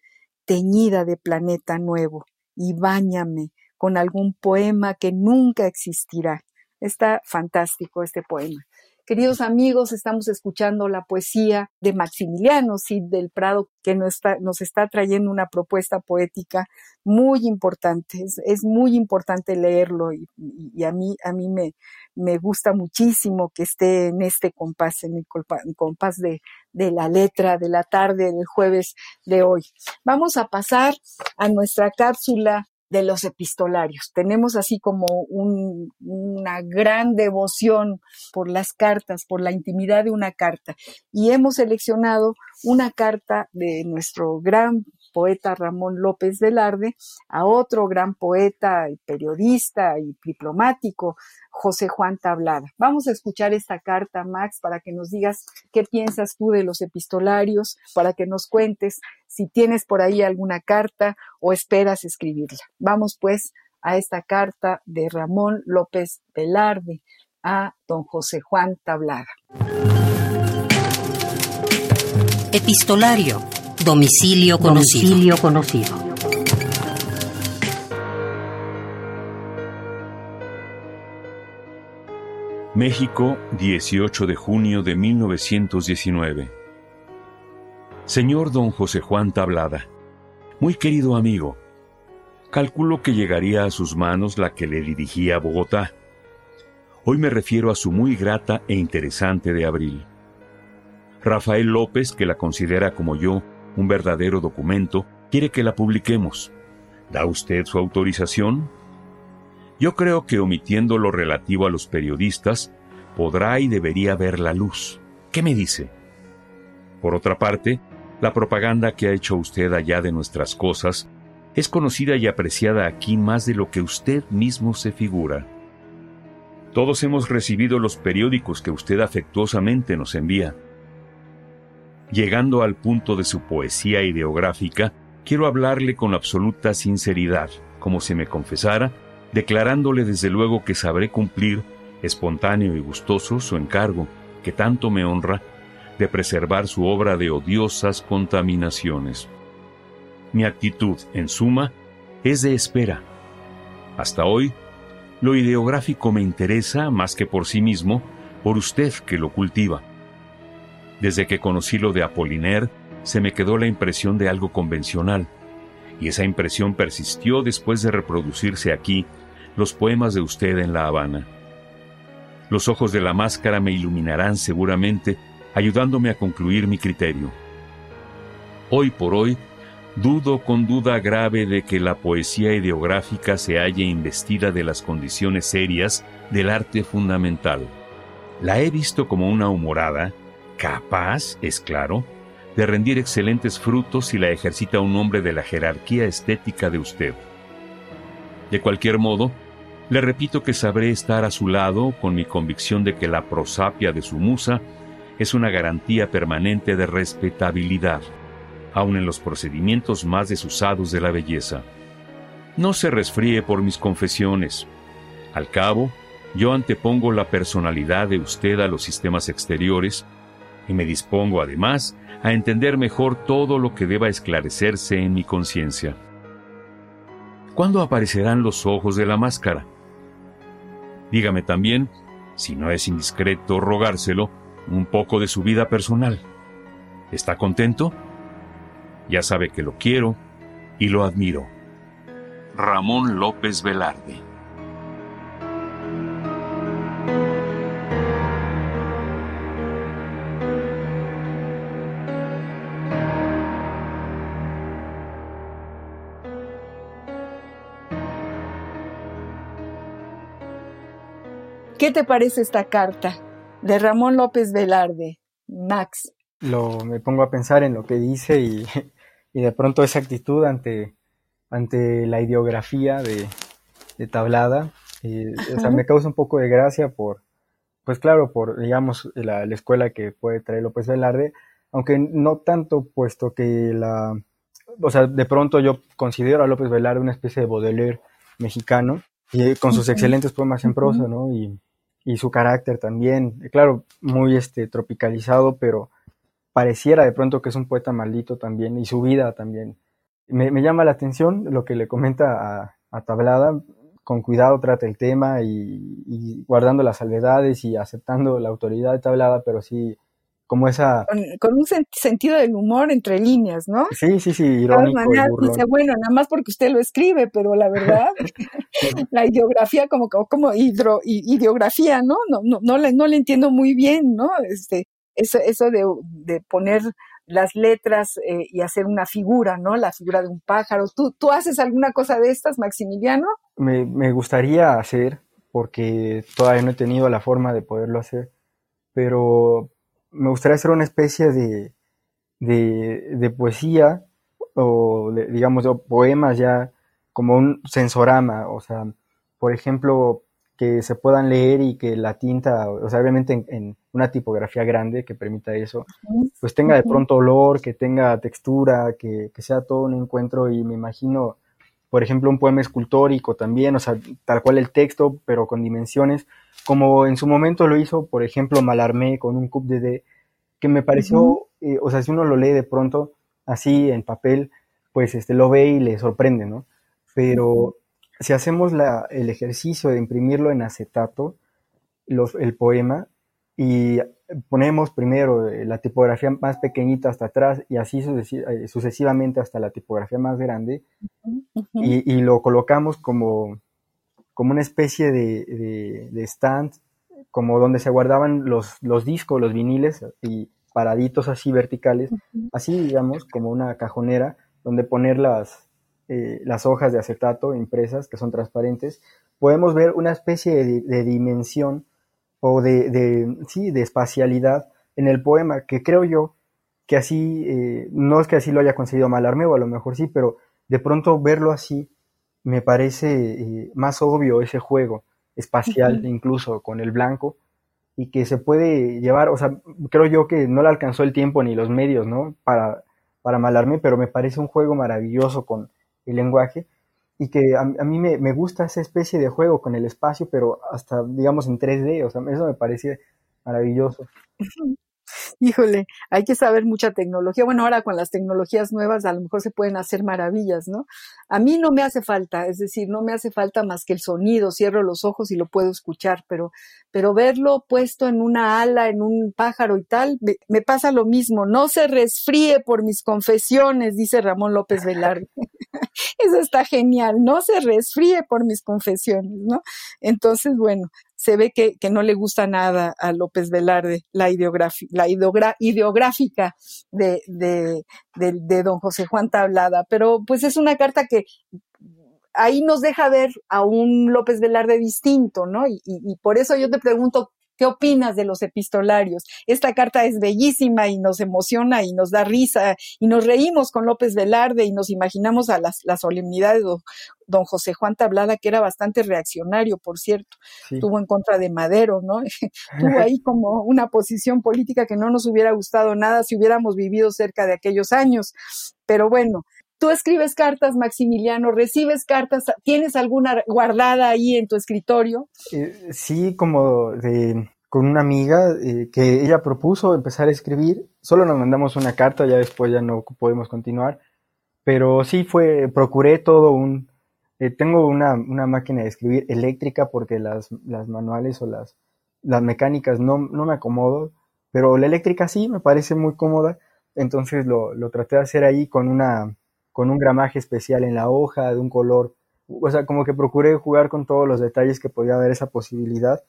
teñida de planeta nuevo, y báñame con algún poema que nunca existirá. Está fantástico este poema. Queridos amigos, estamos escuchando la poesía de Maximiliano Cid del Prado, que nos está, nos está trayendo una propuesta poética muy importante. Es, muy importante leerlo y, y, a mí, a mí me, me gusta muchísimo que esté en este compás, en el compás de, de la letra de la tarde del jueves de hoy. Vamos a pasar a nuestra cápsula de los epistolarios. Tenemos así como un, una gran devoción por las cartas, por la intimidad de una carta. Y hemos seleccionado una carta de nuestro gran poeta Ramón López Velarde a otro gran poeta y periodista y diplomático, José Juan Tablada. Vamos a escuchar esta carta, Max, para que nos digas qué piensas tú de los epistolarios, para que nos cuentes si tienes por ahí alguna carta o esperas escribirla. Vamos pues a esta carta de Ramón López Velarde a don José Juan Tablada.
Epistolario Domicilio conocido. Domicilio conocido.
México, 18 de junio de 1919. Señor don José Juan Tablada, muy querido amigo, calculo que llegaría a sus manos la que le dirigía a Bogotá. Hoy me refiero a su muy grata e interesante de abril. Rafael López, que la considera como yo un verdadero documento, quiere que la publiquemos. ¿Da usted su autorización? Yo creo que omitiendo lo relativo a los periodistas, podrá y debería ver la luz. ¿Qué me dice? Por otra parte, la propaganda que ha hecho usted allá de nuestras cosas es conocida y apreciada aquí más de lo que usted mismo se figura. Todos hemos recibido los periódicos que usted afectuosamente nos envía. Llegando al punto de su poesía ideográfica, quiero hablarle con absoluta sinceridad, como si me confesara, declarándole desde luego que sabré cumplir, espontáneo y gustoso, su encargo, que tanto me honra, de preservar su obra de odiosas contaminaciones. Mi actitud, en suma, es de espera. Hasta hoy, lo ideográfico me interesa más que por sí mismo, por usted que lo cultiva. Desde que conocí lo de Apollinaire, se me quedó la impresión de algo convencional, y esa impresión persistió después de reproducirse aquí los poemas de usted en La Habana. Los ojos de la máscara me iluminarán seguramente, ayudándome a concluir mi criterio. Hoy por hoy, dudo con duda grave de que la poesía ideográfica se haya investida de las condiciones serias del arte fundamental. La he visto como una humorada, capaz, es claro, de rendir excelentes frutos si la ejercita un hombre de la jerarquía estética de usted. De cualquier modo, le repito que sabré estar a su lado con mi convicción de que la prosapia de su musa es una garantía permanente de respetabilidad, aun en los procedimientos más desusados de la belleza. No se resfríe por mis confesiones. Al cabo, yo antepongo la personalidad de usted a los sistemas exteriores y me dispongo además a entender mejor todo lo que deba esclarecerse en mi conciencia. ¿Cuándo aparecerán los ojos de la máscara? Dígame también, si no es indiscreto rogárselo, un poco de su vida personal. ¿Está contento? Ya sabe que lo quiero y lo admiro. Ramón López Velarde
¿Qué te parece esta carta de Ramón López Velarde, Max?
Lo, me pongo a pensar en lo que dice y, de pronto esa actitud ante, ante la ideografía de, Tablada. o sea, me causa un poco de gracia por, pues claro, por, digamos, la, la, escuela que puede traer López Velarde, aunque no tanto puesto que la, o sea, de pronto yo considero a López Velarde una especie de Baudelaire mexicano, y con sus excelentes poemas en prosa, ¿no? Y, y su carácter también, claro, muy este, tropicalizado, pero pareciera de pronto que es un poeta maldito también, y su vida también. Me, llama la atención lo que le comenta a, a Tablada, con cuidado trata el tema y, y, guardando las salvedades y aceptando la autoridad de Tablada, pero sí como esa...
Con, un sentido del humor entre líneas, ¿no?
Sí, sí, sí, irónico.
dice, bueno, nada más porque usted lo escribe, pero la verdad, *laughs* la ideografía como, como hidro, ideografía, ¿no? No, no, no, le, no le entiendo muy bien, ¿no? Este, eso, eso de, de poner las letras eh, y hacer una figura, ¿no? La figura de un pájaro. ¿Tú, tú haces alguna cosa de estas, Maximiliano?
Me, me gustaría hacer, porque todavía no he tenido la forma de poderlo hacer, pero me gustaría hacer una especie de, de, poesía o digamos de poemas ya como un sensorama, o sea, por ejemplo, que se puedan leer y que la tinta, o sea, obviamente en, una tipografía grande que permita eso, pues tenga de pronto olor, que tenga textura, que, que, sea todo un encuentro y me imagino, por ejemplo, un poema escultórico también, o sea, tal cual el texto, pero con dimensiones, como en su momento lo hizo, por ejemplo, Malarmé con un cup de D, que me pareció, eh, o sea, si uno lo lee de pronto así en papel, pues este, lo ve y le sorprende, ¿no? Pero si hacemos la, el ejercicio de imprimirlo en acetato, los, el poema, y ponemos primero eh, la tipografía más pequeñita hasta atrás y así eh, sucesivamente hasta la tipografía más grande, y, y, lo colocamos como como una especie de, stand, como donde se guardaban los, los discos, los viniles y paraditos así verticales, así digamos, como una cajonera donde poner las, eh, las hojas de acetato impresas que son transparentes, podemos ver una especie de, dimensión o de, sí, de espacialidad en el poema, que creo yo que así, eh, no es que así lo haya conseguido Malarme, o a lo mejor sí, pero de pronto verlo así me parece eh, más obvio ese juego espacial, incluso con el blanco, y que se puede llevar, o sea, creo yo que no le alcanzó el tiempo ni los medios, ¿no? Para, para malarme, pero me parece un juego maravilloso con el lenguaje. Y que a, mí me, me, gusta esa especie de juego con el espacio, pero hasta, digamos, en 3D, o sea, eso me parece maravilloso. *laughs* *laughs*
híjole, hay que saber mucha tecnología. Bueno, ahora con las tecnologías nuevas a lo mejor se pueden hacer maravillas, ¿no? A mí no me hace falta, es decir, no me hace falta más que el sonido, cierro los ojos y lo puedo escuchar, pero, pero verlo puesto en una ala, en un pájaro y tal, me, me pasa lo mismo. No se resfríe por mis confesiones, dice Ramón López Velarde. *laughs* Eso está genial, no se resfríe por mis confesiones, ¿no? Entonces, bueno, se ve que, que, no le gusta nada a López Velarde la, la ideográfica de, de, de, don José Juan Tablada, pero pues es una carta que ahí nos deja ver a un López Velarde distinto, ¿no? Y, y por eso yo te pregunto, ¿Qué opinas de los epistolarios? Esta carta es bellísima y nos emociona y nos da risa y nos reímos con López Velarde y nos imaginamos a las, la solemnidad de don, José Juan Tablada, que era bastante reaccionario, por cierto. Estuvo en contra de Madero, ¿no? *laughs* Tuvo ahí como una posición política que no nos hubiera gustado nada si hubiéramos vivido cerca de aquellos años. Pero bueno, Tú escribes cartas, Maximiliano, recibes cartas, ¿tienes alguna guardada ahí en tu escritorio?
Eh, sí, como de, con una amiga eh, que ella propuso empezar a escribir. Solo nos mandamos una carta, ya después ya no podemos continuar. Pero sí fue, procuré todo un... Eh, tengo una, una, máquina de escribir eléctrica porque las, las manuales o las, las mecánicas no, no, me acomodo, pero la eléctrica sí me parece muy cómoda. Entonces lo, lo traté de hacer ahí con una con un gramaje especial en la hoja, de un color, o sea, como que procuré jugar con todos los detalles que podía haber esa posibilidad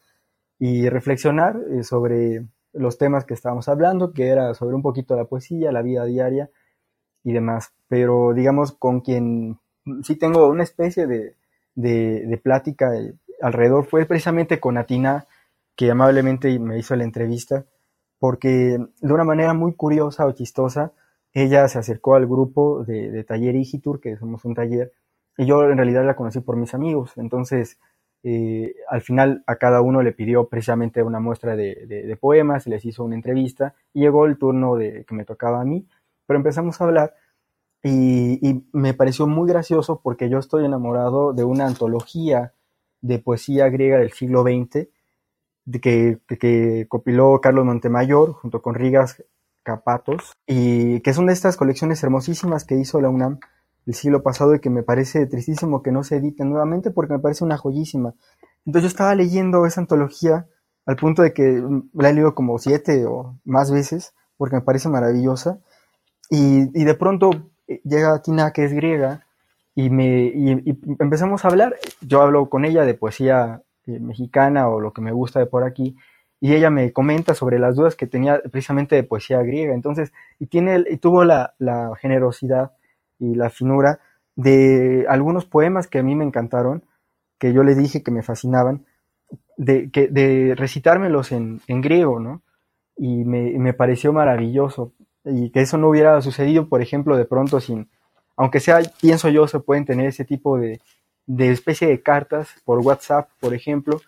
y reflexionar eh, sobre los temas que estábamos hablando, que era sobre un poquito la poesía, la vida diaria y demás. Pero digamos, con quien sí tengo una especie de, de, plática alrededor fue precisamente con Atina, que amablemente me hizo la entrevista, porque de una manera muy curiosa o chistosa, ella se acercó al grupo de, Taller Igitur, que somos un taller, y yo en realidad la conocí por mis amigos. Entonces, eh, al final a cada uno le pidió precisamente una muestra de, poemas, les hizo una entrevista, y llegó el turno de que me tocaba a mí, pero empezamos a hablar y, me pareció muy gracioso porque yo estoy enamorado de una antología de poesía griega del siglo XX que, que, copiló Carlos Montemayor junto con Rigas Capatos, y que son de estas colecciones hermosísimas que hizo la UNAM el siglo pasado y que me parece tristísimo que no se editen nuevamente porque me parece una joyísima. Entonces yo estaba leyendo esa antología al punto de que la he leído como siete o más veces porque me parece maravillosa y, de pronto eh, llega Tina que es griega y, me, empezamos a hablar, yo hablo con ella de poesía eh, mexicana o lo que me gusta de por aquí y ella me comenta sobre las dudas que tenía precisamente de poesía griega. Entonces, y, tiene, y tuvo la, generosidad y la finura de algunos poemas que a mí me encantaron, que yo le dije que me fascinaban, de, recitármelos en, en griego, ¿no? Y me, me, pareció maravilloso. Y que eso no hubiera sucedido, por ejemplo, de pronto sin, aunque sea, pienso yo, se pueden tener ese tipo de, de especie de cartas por WhatsApp, por ejemplo,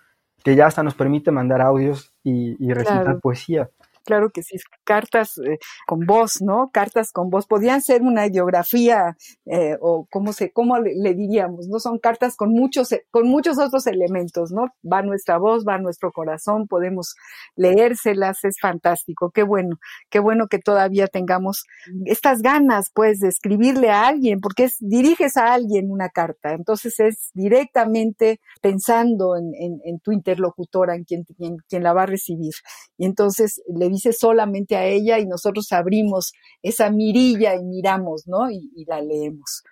que ya hasta nos permite mandar audios y, recitar poesía.
Claro que sí, cartas eh, con voz, ¿no? Cartas con voz. Podrían ser una ideografía eh, o cómo se, cómo le, diríamos, ¿no? Son cartas con muchos, con muchos otros elementos, ¿no? Va nuestra voz, va nuestro corazón, podemos leérselas, es fantástico. Qué bueno, qué bueno que todavía tengamos estas ganas, pues, de escribirle a alguien, porque es, diriges a alguien una carta, entonces es directamente pensando en, en, tu interlocutora, en quien, en quien la va a recibir. Y entonces le dice solamente a ella y nosotros abrimos esa mirilla y miramos, ¿no? Y, la leemos.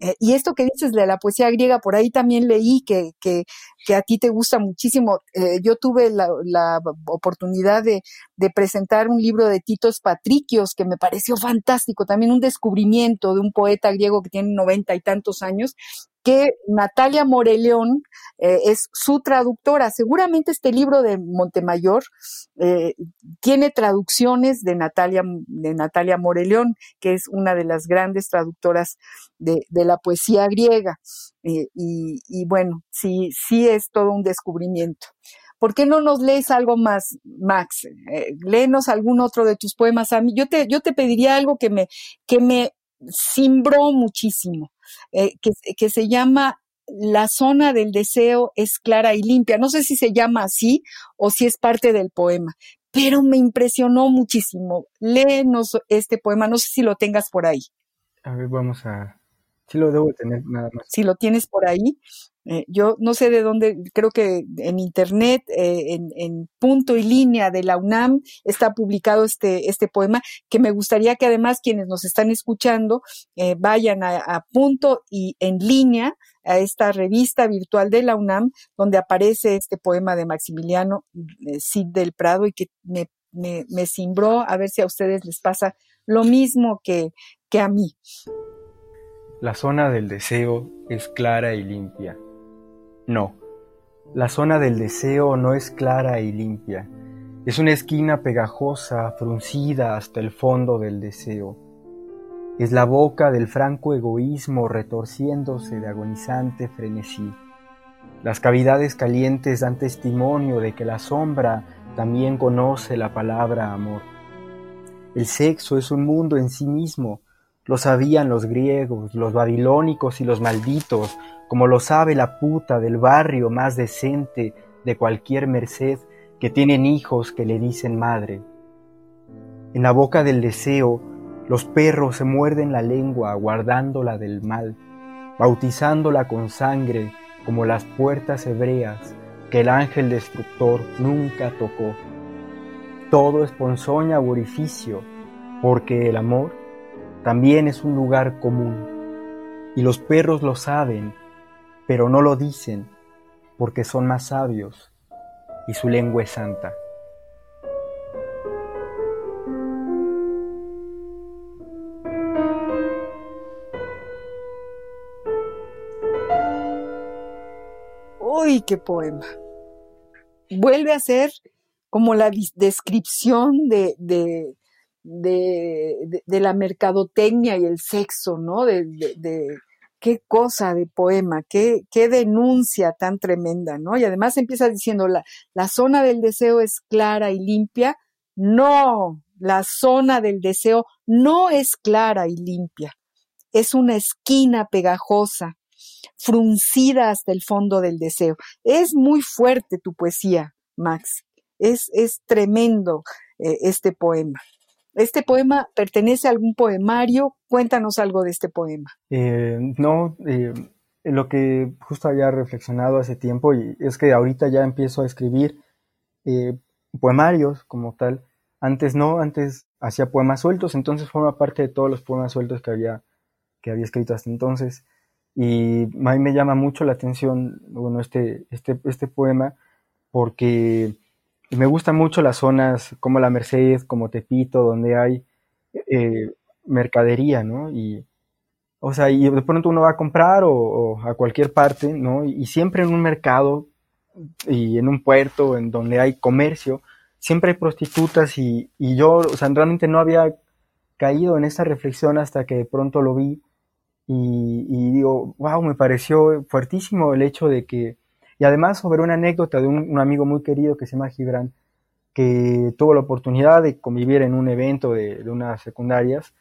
Eh, y esto que dices de la poesía griega, por ahí también leí que, que, que a ti te gusta muchísimo. Eh, yo tuve la, oportunidad de, de, presentar un libro de Titos Patricios que me pareció fantástico, también un descubrimiento de un poeta griego que tiene noventa y tantos años que Natalia Moreleón eh, es su traductora. Seguramente este libro de Montemayor eh, tiene traducciones de Natalia, de Natalia Moreleón, que es una de las grandes traductoras de, la poesía griega. Eh, y, bueno, sí, sí es todo un descubrimiento. ¿Por qué no nos lees algo más, Max? Léenos algún otro de tus poemas a mí. Yo te, yo te pediría algo que me, que me simbró muchísimo, eh, que, que se llama La zona del deseo es clara y limpia. No sé si se llama así o si es parte del poema, pero me impresionó muchísimo. Léenos este poema, no sé si lo tengas por ahí.
A ver, vamos a... Sí lo debo tener nada más.
Si lo tienes por ahí, eh, yo no sé de dónde, creo que en internet, eh, en, punto y línea de la UNAM, está publicado este, este poema, que me gustaría que además quienes nos están escuchando eh, vayan a, punto y en línea a esta revista virtual de la UNAM, donde aparece este poema de Maximiliano Cid del Prado y que me, me, cimbró, a ver si a ustedes les pasa lo mismo que, que a mí.
La zona del deseo es clara y limpia no, la zona del deseo no es clara y limpia. Es una esquina pegajosa, fruncida hasta el fondo del deseo. Es la boca del franco egoísmo retorciéndose de agonizante frenesí. Las cavidades calientes dan testimonio de que la sombra también conoce la palabra amor. El sexo es un mundo en sí mismo, lo sabían los griegos, los babilónicos y los malditos, como lo sabe la puta del barrio más decente de cualquier merced que tienen hijos que le dicen madre. En la boca del deseo, los perros se muerden la lengua guardándola del mal, bautizándola con sangre como las puertas hebreas que el ángel destructor nunca tocó. Todo es ponzoña u orificio, porque el amor también es un lugar común. Y los perros lo saben, pero no lo dicen porque son más sabios y su lengua es santa.
¡Uy, qué poema! Vuelve a ser como la descripción de, de, de, la mercadotecnia y el sexo, ¿no? De, de, qué cosa de poema, qué, qué denuncia tan tremenda, ¿no? Y además empieza diciendo, la, la zona del deseo es clara y limpia. No, la zona del deseo no es clara y limpia. Es una esquina pegajosa, fruncida hasta el fondo del deseo. Es muy fuerte tu poesía, Max. Es, es tremendo eh, este poema. ¿Este poema pertenece a algún poemario? Cuéntanos algo de este poema.
Eh, no, eh, lo que justo había reflexionado hace tiempo y es que ahorita ya empiezo a escribir eh, poemarios como tal. Antes no, antes hacía poemas sueltos, entonces forma parte de todos los poemas sueltos que había, que había escrito hasta entonces. Y a mí me llama mucho la atención, bueno, este, este, este poema, porque y me gustan mucho las zonas como la Merced, como Tepito, donde hay eh, mercadería, ¿no? Y, o sea, y de pronto uno va a comprar o, a cualquier parte, ¿no? Y, siempre en un mercado y en un puerto en donde hay comercio, siempre hay prostitutas y, y yo, o sea, realmente no había caído en esa reflexión hasta que de pronto lo vi y, y digo, wow, me pareció fuertísimo el hecho de que y además sobre una anécdota de un, amigo muy querido que se llama Gibran, que tuvo la oportunidad de convivir en un evento de, de unas secundarias,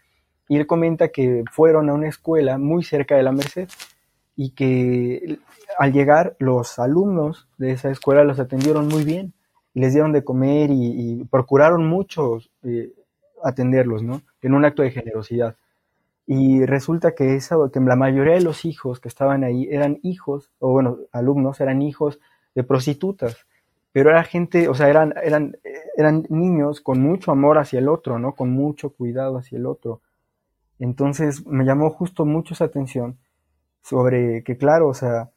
y él comenta que fueron a una escuela muy cerca de la Merced y que al llegar los alumnos de esa escuela los atendieron muy bien les dieron de comer y, procuraron mucho eh, atenderlos, ¿no? En un acto de generosidad. Y resulta que, esa, que la mayoría de los hijos que estaban ahí eran hijos, o bueno, alumnos, eran hijos de prostitutas. Pero era gente, o sea, eran, eran, eran niños con mucho amor hacia el otro, ¿no? Con mucho cuidado hacia el otro. Entonces me llamó justo mucho esa atención sobre que, claro, o sea,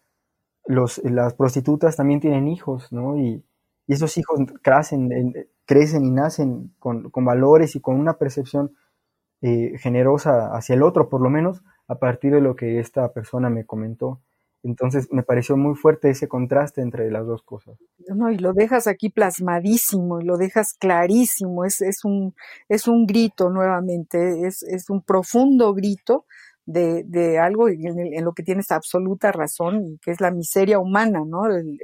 los, las prostitutas también tienen hijos, ¿no? Y, y esos hijos crecen, crecen y nacen con, con valores y con una percepción eh, generosa hacia el otro, por lo menos a partir de lo que esta persona me comentó. Entonces me pareció muy fuerte ese contraste entre las dos cosas.
No, y lo dejas aquí plasmadísimo, y lo dejas clarísimo, es, es, un, es un grito nuevamente, es, es un profundo grito de, de algo en, lo que tienes absoluta razón, que es la miseria humana, ¿no? El,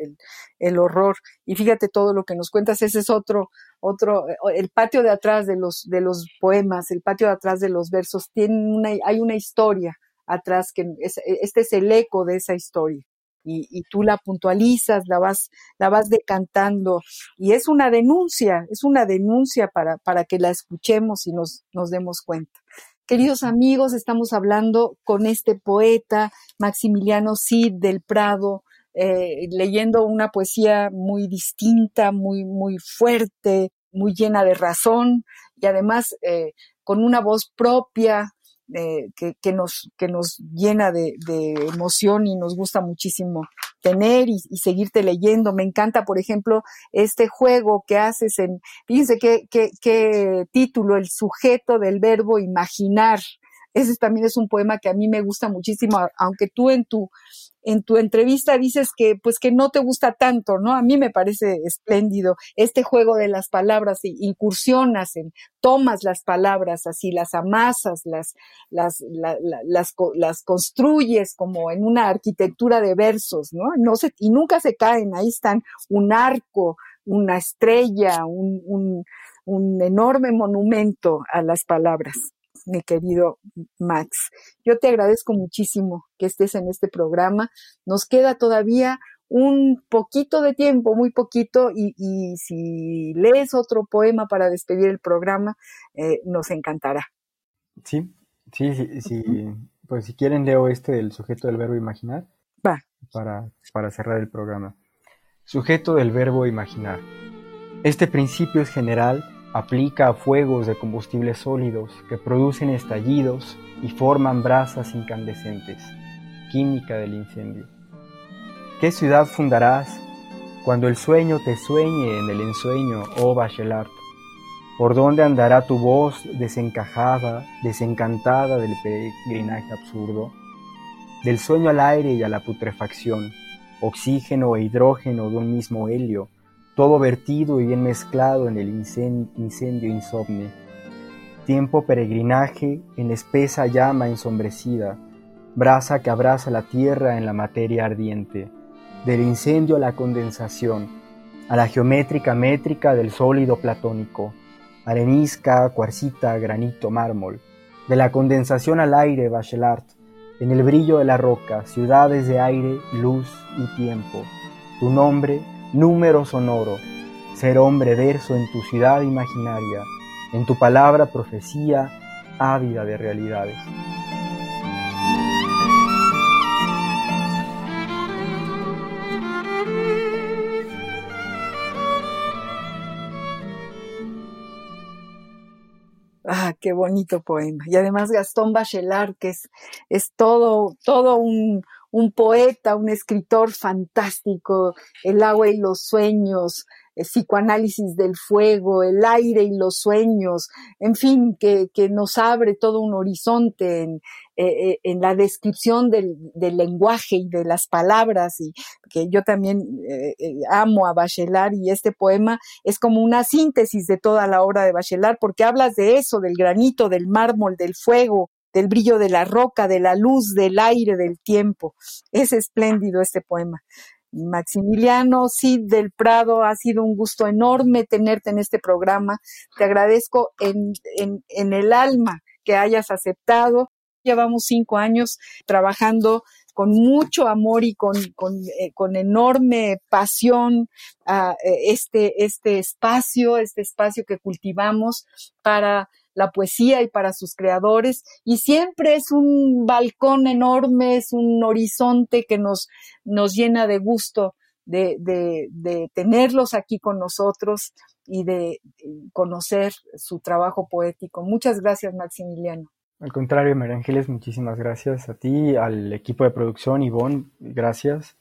el, horror. Y fíjate todo lo que nos cuentas, ese es otro, otro, el patio de atrás de los, de los poemas, el patio de atrás de los versos, tiene una, hay una historia atrás que es, este es el eco de esa historia. Y, y, tú la puntualizas, la vas, la vas decantando, y es una denuncia, es una denuncia para, para que la escuchemos y nos, nos demos cuenta. Queridos amigos, estamos hablando con este poeta Maximiliano Cid del Prado, eh, leyendo una poesía muy distinta, muy, muy fuerte, muy llena de razón y además eh, con una voz propia eh, que, que, nos, que nos llena de, de emoción y nos gusta muchísimo tener y, y, seguirte leyendo. Me encanta, por ejemplo, este juego que haces en, fíjense qué, qué, qué título, el sujeto del verbo imaginar. Ese también es un poema que a mí me gusta muchísimo, aunque tú en tu, en tu entrevista dices que pues que no te gusta tanto, ¿no? A mí me parece espléndido este juego de las palabras, incursionas en, tomas las palabras así, las amasas, las, las, la, la, las, las construyes como en una arquitectura de versos, ¿no? no se, y nunca se caen, ahí están un arco, una estrella, un, un, un enorme monumento a las palabras mi querido Max. Yo te agradezco muchísimo que estés en este programa. Nos queda todavía un poquito de tiempo, muy poquito, y, y si lees otro poema para despedir el programa, eh, nos encantará.
Sí, sí, sí, sí. Pues si quieren leo este del sujeto del verbo imaginar.
Va.
Para, para cerrar el programa. Sujeto del verbo imaginar. Este principio es general aplica a fuegos de combustibles sólidos que producen estallidos y forman brasas incandescentes, química del incendio. ¿Qué ciudad fundarás cuando el sueño te sueñe en el ensueño, oh Bachelard? ¿Por dónde andará tu voz desencajada, desencantada del peregrinaje absurdo? Del sueño al aire y a la putrefacción, oxígeno e hidrógeno de un mismo helio, todo vertido y bien mezclado en el incendio insomne. Tiempo peregrinaje en espesa llama ensombrecida, brasa que abraza la tierra en la materia ardiente, del incendio a la condensación, a la geométrica métrica del sólido platónico, arenisca, cuarcita, granito, mármol, de la condensación al aire, Bachelard, en el brillo de la roca, ciudades de aire, luz y tiempo, tu nombre número sonoro, ser hombre verso en tu ciudad imaginaria, en tu palabra profecía ávida de realidades.
Ah, qué bonito poema. Y además Gastón Bachelard, que es, es todo, todo un, un poeta, un escritor fantástico, El agua y los sueños, el psicoanálisis del fuego, el aire y los sueños, en fin, que, que nos abre todo un horizonte en, eh, eh en la descripción del, del, lenguaje y de las palabras, y que yo también eh, eh, amo a Bachelard y este poema es como una síntesis de toda la obra de Bachelard, porque hablas de eso, del granito, del mármol, del fuego, del brillo de la roca, de la luz, del aire, del tiempo. Es espléndido este poema. Maximiliano Cid del Prado, ha sido un gusto enorme tenerte en este programa. Te agradezco en, en, el alma que hayas aceptado. Llevamos cinco años trabajando con mucho amor y con, con, eh, con enorme pasión a eh, este, este espacio, este espacio que cultivamos para la poesía y para sus creadores. Y siempre es un balcón enorme, es un horizonte que nos, nos llena de gusto de, de, tenerlos aquí con nosotros y de conocer su trabajo poético. Muchas gracias, Maximiliano.
Al contrario, María Ángeles, muchísimas gracias a ti, al equipo de producción, Ivonne, gracias.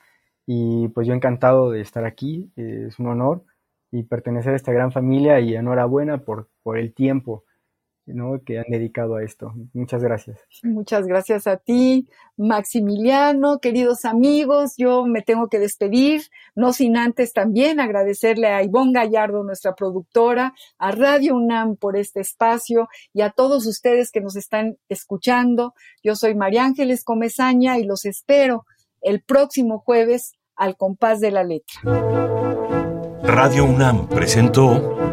Y pues yo encantado de estar aquí, es un honor y pertenecer a esta gran familia y enhorabuena por, por el tiempo que han dedicado a esto. Muchas gracias.
Muchas gracias a ti, Maximiliano, queridos amigos. Yo me tengo que despedir, no sin antes también agradecerle a Ivonne Gallardo, nuestra productora, a Radio UNAM por este espacio y a todos ustedes que nos están escuchando. Yo soy María Ángeles Comezaña y los espero el próximo jueves al compás de la letra.
Radio UNAM presentó